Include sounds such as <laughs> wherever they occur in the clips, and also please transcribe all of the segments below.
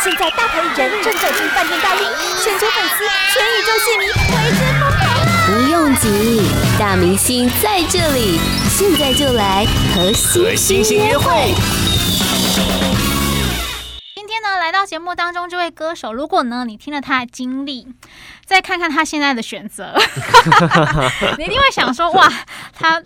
现在大牌艺人正走进饭店大厅，全球粉丝、全宇宙戏迷为之疯狂。不用急，大明星在这里，现在就来和星星约会。今天呢，来到节目当中这位歌手，如果呢你听了他的经历，再看看他现在的选择，<laughs> 你一定会想说：哇，他。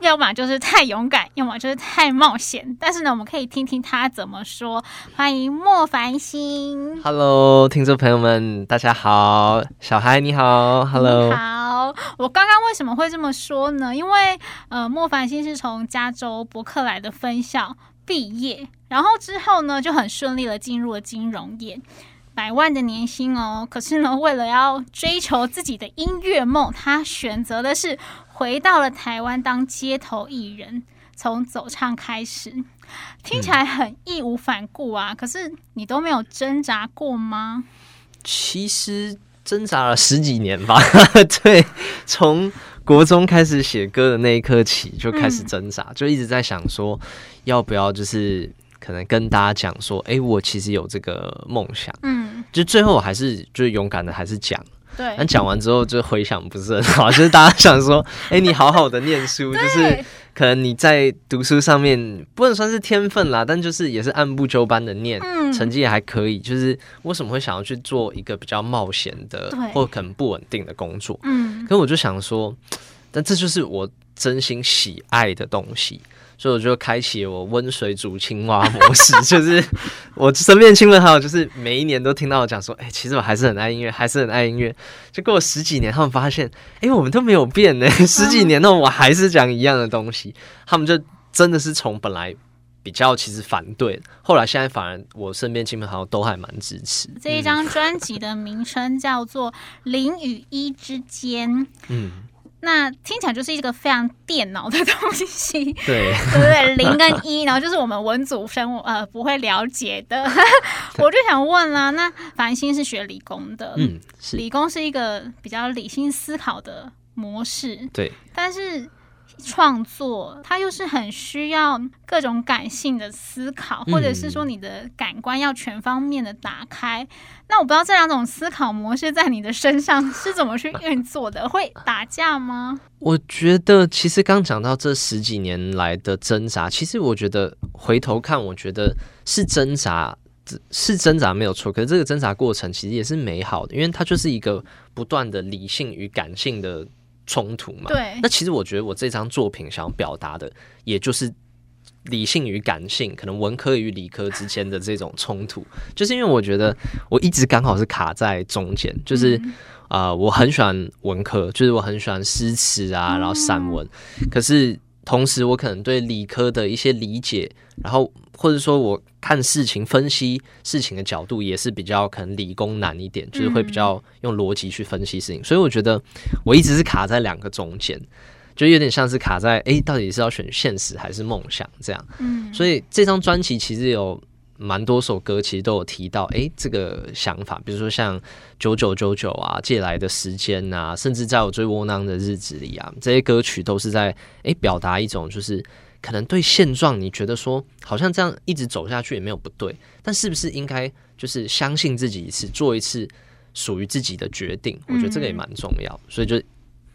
要么就是太勇敢，要么就是太冒险。但是呢，我们可以听听他怎么说。欢迎莫凡星。Hello，听众朋友们，大家好。小孩你好，Hello。你好，我刚刚为什么会这么说呢？因为呃，莫凡星是从加州伯克莱的分校毕业，然后之后呢就很顺利的进入了金融业，百万的年薪哦。可是呢，为了要追求自己的音乐梦，他选择的是。回到了台湾当街头艺人，从走唱开始，听起来很义无反顾啊。嗯、可是你都没有挣扎过吗？其实挣扎了十几年吧。<laughs> 对，从国中开始写歌的那一刻起就开始挣扎，嗯、就一直在想说要不要就是可能跟大家讲说，哎、欸，我其实有这个梦想。嗯，就最后我还是就勇敢的还是讲。对，但讲完之后就回想不是很好，就是大家想说，<laughs> 哎、欸，你好好的念书，就是可能你在读书上面不能算是天分啦，但就是也是按部就班的念，嗯、成绩也还可以。就是为什么会想要去做一个比较冒险的，或可能不稳定的工作？嗯，可是我就想说，但这就是我真心喜爱的东西。所以我就开启我温水煮青蛙模式，<laughs> 就是我身边亲朋好友，就是每一年都听到我讲说，哎、欸，其实我还是很爱音乐，还是很爱音乐。就过了十几年，他们发现，哎、欸，我们都没有变呢，<laughs> 十几年后我还是讲一样的东西。他们就真的是从本来比较其实反对，后来现在反而我身边亲朋好友都还蛮支持。这一张专辑的名称叫做《零与一之间》。嗯。那听起来就是一个非常电脑的东西，对，<laughs> 对不对？零跟一，然后就是我们文组生呃不会了解的。<laughs> 我就想问啦、啊，那凡星是学理工的，嗯，是理工是一个比较理性思考的模式，对，但是。创作，它又是很需要各种感性的思考，或者是说你的感官要全方面的打开。嗯、那我不知道这两种思考模式在你的身上是怎么去运作的，会打架吗？我觉得，其实刚讲到这十几年来的挣扎，其实我觉得回头看，我觉得是挣扎，是挣扎没有错。可是这个挣扎过程其实也是美好的，因为它就是一个不断的理性与感性的。冲突嘛？对。那其实我觉得我这张作品想要表达的，也就是理性与感性，可能文科与理科之间的这种冲突，就是因为我觉得我一直刚好是卡在中间，就是啊、嗯呃，我很喜欢文科，就是我很喜欢诗词啊，然后散文，嗯、可是同时我可能对理科的一些理解，然后。或者说，我看事情、分析事情的角度也是比较可能理工难一点，就是会比较用逻辑去分析事情。所以我觉得我一直是卡在两个中间，就有点像是卡在哎，到底是要选现实还是梦想这样。嗯，所以这张专辑其实有蛮多首歌，其实都有提到哎这个想法，比如说像九九九九啊、借来的时间啊，甚至在我最窝囊的日子里啊，这些歌曲都是在哎表达一种就是。可能对现状，你觉得说好像这样一直走下去也没有不对，但是不是应该就是相信自己一次，做一次属于自己的决定？我觉得这个也蛮重要，所以就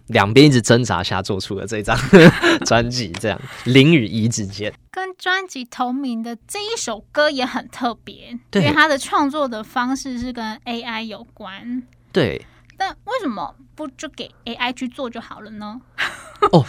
两边一直挣扎下做出了这张 <laughs> 专辑，这样零与一之间。跟专辑同名的这一首歌也很特别，对，因为它的创作的方式是跟 AI 有关。对，但为什么不就给 AI 去做就好了呢？哦。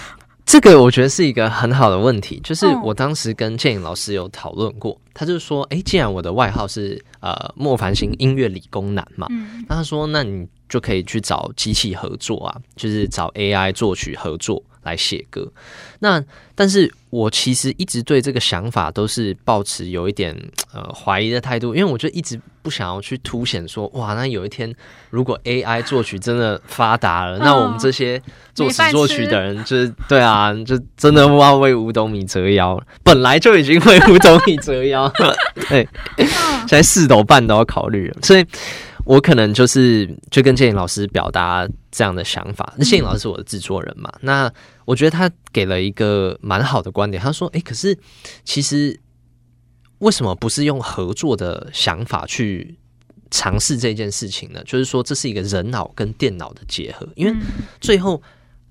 这个我觉得是一个很好的问题，就是我当时跟建颖老师有讨论过，他就说，哎，既然我的外号是呃莫凡星音乐理工男嘛，那他说，那你就可以去找机器合作啊，就是找 AI 作曲合作。来写歌，那但是我其实一直对这个想法都是抱持有一点呃怀疑的态度，因为我就一直不想要去凸显说，哇，那有一天如果 AI 作曲真的发达了，哦、那我们这些作词作曲的人就是对啊，就真的要为五斗米折腰，本来就已经为五斗米折腰了，对，现在四斗半都要考虑了，所以。我可能就是就跟建颖老师表达这样的想法。那建颖老师是我的制作人嘛？那我觉得他给了一个蛮好的观点。他说：“诶，可是其实为什么不是用合作的想法去尝试这件事情呢？就是说，这是一个人脑跟电脑的结合，因为最后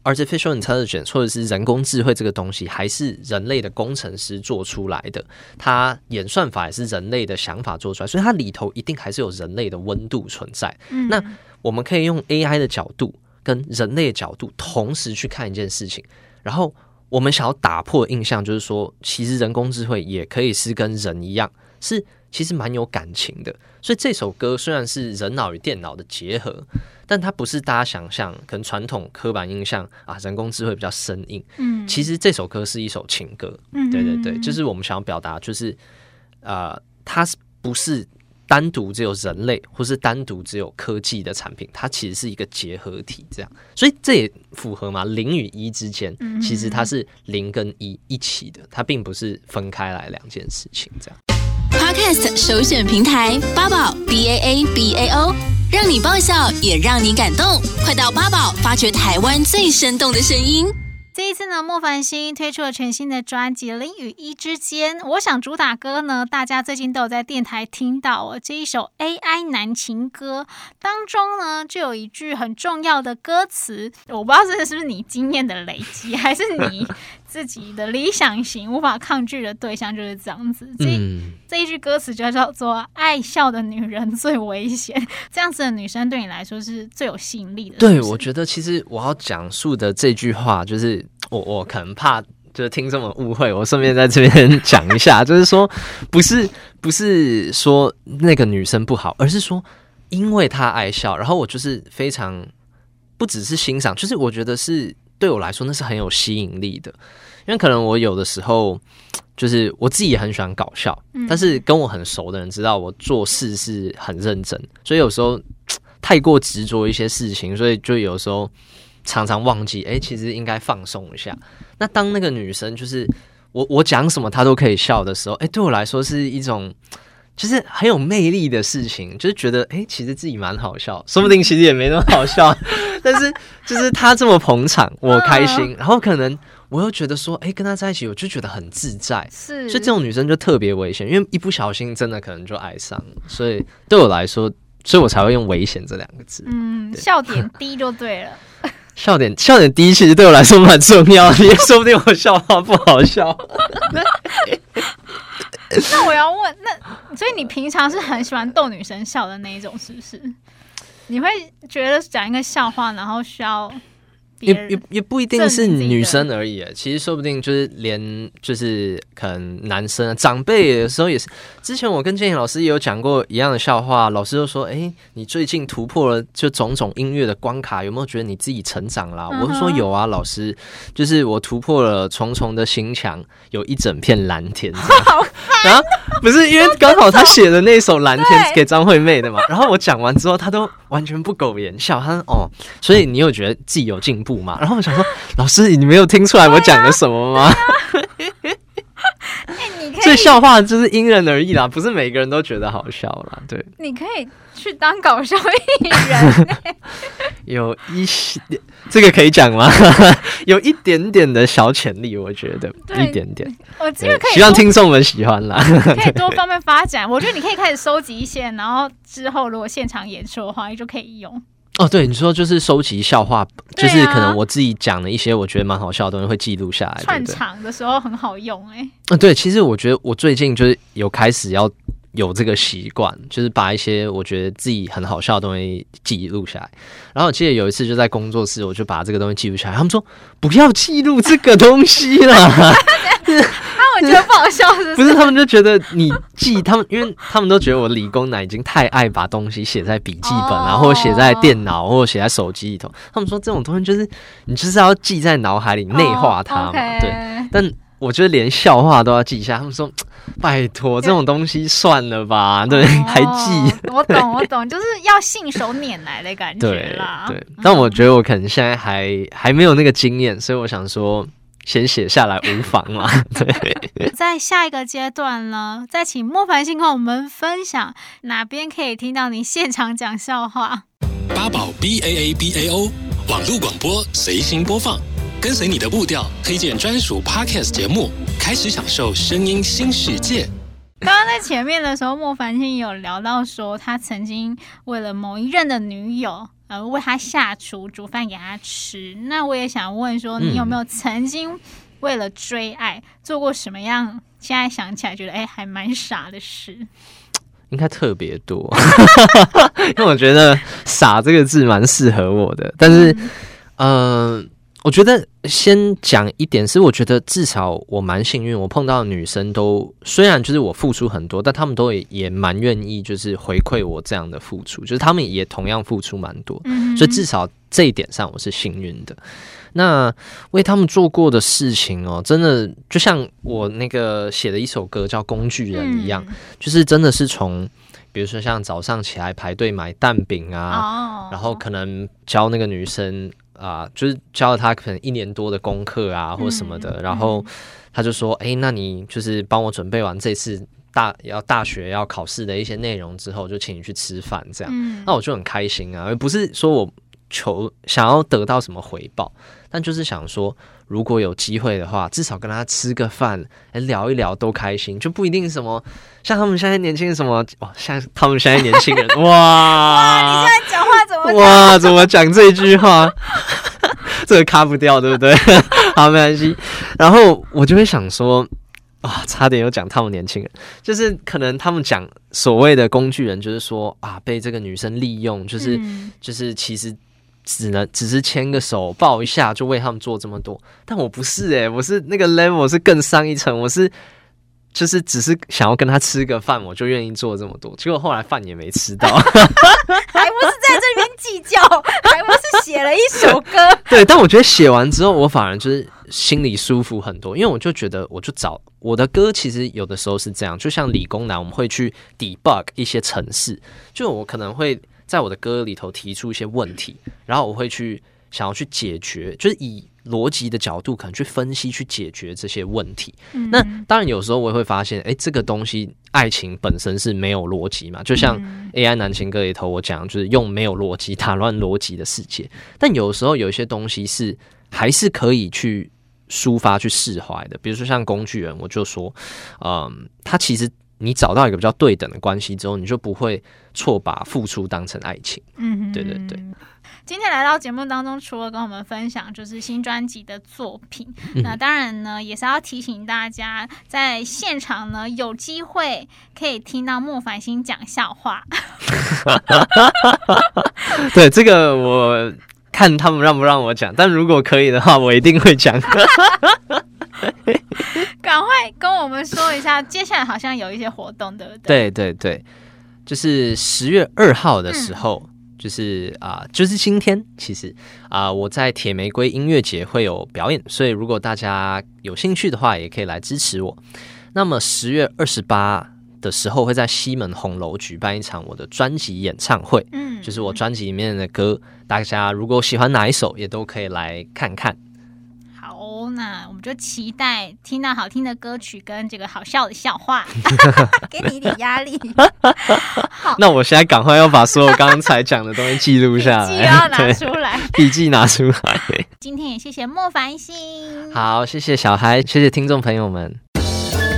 artificial intelligence 或者是人工智慧这个东西，还是人类的工程师做出来的，它演算法也是人类的想法做出来，所以它里头一定还是有人类的温度存在。那我们可以用 AI 的角度跟人类的角度同时去看一件事情，然后。我们想要打破印象，就是说，其实人工智慧也可以是跟人一样，是其实蛮有感情的。所以这首歌虽然是人脑与电脑的结合，但它不是大家想象可能传统刻板印象啊，人工智慧比较生硬。嗯，其实这首歌是一首情歌。嗯，对对对，就是我们想要表达，就是呃，它是不是？单独只有人类，或是单独只有科技的产品，它其实是一个结合体，这样，所以这也符合嘛？零与一之间，其实它是零跟一一起的，它并不是分开来两件事情，这样。Podcast 首选平台八宝 B A A B A O，让你爆笑也让你感动，快到八宝发掘台湾最生动的声音。这一次呢，莫凡星推出了全新的专辑《零与一之间》。我想主打歌呢，大家最近都有在电台听到哦。这一首 AI 男情歌当中呢，就有一句很重要的歌词，我不知道这是不是你经验的累积，还是你自己的理想型无法抗拒的对象就是这样子。这、嗯、这一句歌词就叫做“爱笑的女人最危险”，这样子的女生对你来说是最有吸引力的。对，我觉得其实我要讲述的这句话就是。我我可能怕就是听众们误会，我顺便在这边 <laughs> 讲一下，就是说不是不是说那个女生不好，而是说因为她爱笑，然后我就是非常不只是欣赏，就是我觉得是对我来说那是很有吸引力的，因为可能我有的时候就是我自己也很喜欢搞笑，但是跟我很熟的人知道我做事是很认真，所以有时候太过执着一些事情，所以就有时候。常常忘记，哎、欸，其实应该放松一下。那当那个女生就是我，我讲什么她都可以笑的时候，哎、欸，对我来说是一种就是很有魅力的事情，就是觉得，哎、欸，其实自己蛮好笑，说不定其实也没那么好笑，<laughs> 但是就是她这么捧场，我开心。然后可能我又觉得说，哎、欸，跟她在一起，我就觉得很自在。是，所以这种女生就特别危险，因为一不小心真的可能就爱上了。所以对我来说，所以我才会用“危险”这两个字。嗯，笑点低就对了。<laughs> 笑点笑点低，其实对我来说蛮重要的，也说不定我笑话不好笑。<laughs> 那我要问，那所以你平常是很喜欢逗女生笑的那一种，是不是？你会觉得讲一个笑话，然后需要？也也也不一定是女生而已，其实说不定就是连就是可能男生啊，长辈有时候也是。之前我跟建颖老师也有讲过一样的笑话，老师就说：“哎、欸，你最近突破了就种种音乐的关卡，有没有觉得你自己成长了？”嗯、我是说有啊，老师，就是我突破了重重的心墙，有一整片蓝天。<laughs> <laughs> 然后不是因为刚好他写的那首《蓝天》给张惠妹的嘛？<laughs> 然后我讲完之后，他都完全不苟言笑，他说：“哦，所以你有觉得自己有进步吗？”然后我想说，老师，你没有听出来我讲了什么吗？这笑话就是因人而异啦，不是每个人都觉得好笑啦。对，你可以去当搞笑艺人。<laughs> 有一些，这个可以讲吗？<laughs> 有一点点的小潜力，我觉得一点点。我这个可以，希望听众们喜欢啦。可以多 <laughs> 方面发展，我觉得你可以开始收集一些，然后之后如果现场演出的话，你就可以用。哦，对，你说就是收集笑话，啊、就是可能我自己讲的一些我觉得蛮好笑的东西会记录下来。串场的时候很好用哎、欸。嗯，对，其实我觉得我最近就是有开始要有这个习惯，就是把一些我觉得自己很好笑的东西记录下来。然后我记得有一次就在工作室，我就把这个东西记录下来。他们说不要记录这个东西啦。<laughs> 我觉得不好笑是不是？不是，他们就觉得你记他们，因为他们都觉得我理工男已经太爱把东西写在笔记本啊，哦、或者写在电脑，或者写在手机里头。他们说这种东西就是你就是要记在脑海里，内化它嘛。哦 okay、对，但我觉得连笑话都要记一下。他们说拜托，这种东西算了吧，对，哦、<laughs> 还记。我懂，我懂，就是要信手拈来的感觉啦。对，对，但我觉得我可能现在还还没有那个经验，所以我想说。先写下来无妨嘛，<laughs> 对。在下一个阶段呢，再请莫凡星跟我们分享哪边可以听到你现场讲笑话。八宝 B A A B A O 网络广播随心播放，跟随你的步调，推荐专属 Podcast 节目，开始享受声音新世界。刚刚在前面的时候，莫凡星有聊到说，他曾经为了某一任的女友而为他下厨煮饭给他吃。那我也想问说，你有没有曾经为了追爱做过什么样？现在想起来觉得哎，还蛮傻的事。应该特别多，<laughs> 因为我觉得“傻”这个字蛮适合我的。但是，嗯、呃，我觉得先讲一点是，我觉得至少我蛮幸运，我碰到的女生都虽然就是我付出很多，但她们都也也蛮愿意就是回馈我这样的付出，就是她们也同样付出蛮多，所以至少这一点上我是幸运的。那为他们做过的事情哦，真的就像我那个写的一首歌叫《工具人》一样，嗯、就是真的是从，比如说像早上起来排队买蛋饼啊，哦、然后可能教那个女生啊、呃，就是教了他可能一年多的功课啊，或什么的，嗯、然后他就说：“哎、欸，那你就是帮我准备完这次大要大学要考试的一些内容之后，就请你去吃饭，这样，嗯、那我就很开心啊，而不是说我求想要得到什么回报。”但就是想说，如果有机会的话，至少跟他吃个饭，哎聊一聊都开心，就不一定什么像他们现在年轻人什么哇，像他们现在年轻人 <laughs> 哇，哇，你现在讲话怎么哇？怎么讲这句话？<laughs> 这个卡不掉，对不对？<laughs> 好，没关系。然后我就会想说，啊，差点又讲他们年轻人，就是可能他们讲所谓的工具人，就是说啊，被这个女生利用，就是、嗯、就是其实。只能只是牵个手抱一下就为他们做这么多，但我不是诶、欸，我是那个 level 是更上一层，我是就是只是想要跟他吃个饭，我就愿意做这么多，结果后来饭也没吃到，<laughs> 还不是在这边计较，还不是写了一首歌。对，但我觉得写完之后，我反而就是心里舒服很多，因为我就觉得，我就找我的歌，其实有的时候是这样，就像理工男，我们会去 debug 一些程式，就我可能会。在我的歌里头提出一些问题，然后我会去想要去解决，就是以逻辑的角度可能去分析、去解决这些问题。嗯、那当然有时候我也会发现，哎，这个东西爱情本身是没有逻辑嘛，就像 AI 男情歌里头我讲，就是用没有逻辑打乱逻辑的世界。但有时候有一些东西是还是可以去抒发、去释怀的，比如说像工具人，我就说，嗯，他其实。你找到一个比较对等的关系之后，你就不会错把付出当成爱情。嗯哼，对对对。今天来到节目当中，除了跟我们分享就是新专辑的作品，嗯、那当然呢也是要提醒大家，在现场呢有机会可以听到莫凡星讲笑话。<laughs> 对，这个我看他们让不让我讲，但如果可以的话，我一定会讲。<laughs> 赶快跟我们说一下，接下来好像有一些活动，对不对？对对对，就是十月二号的时候，嗯、就是啊、呃，就是今天，其实啊、呃，我在铁玫瑰音乐节会有表演，所以如果大家有兴趣的话，也可以来支持我。那么十月二十八的时候，会在西门红楼举办一场我的专辑演唱会，嗯，就是我专辑里面的歌，大家如果喜欢哪一首，也都可以来看看。哦，那我们就期待听到好听的歌曲跟这个好笑的笑话，<laughs> 给你一点压力。<laughs> 好，那我现在赶快要把所有刚才讲的东西记录下来，笔记要拿出来，<laughs> 笔记拿出来。今天也谢谢莫凡星，好，谢谢小孩，谢谢听众朋友们。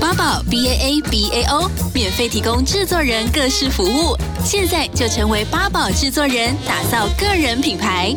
八宝 B A A B A O 免费提供制作人各式服务，现在就成为八宝制作人，打造个人品牌。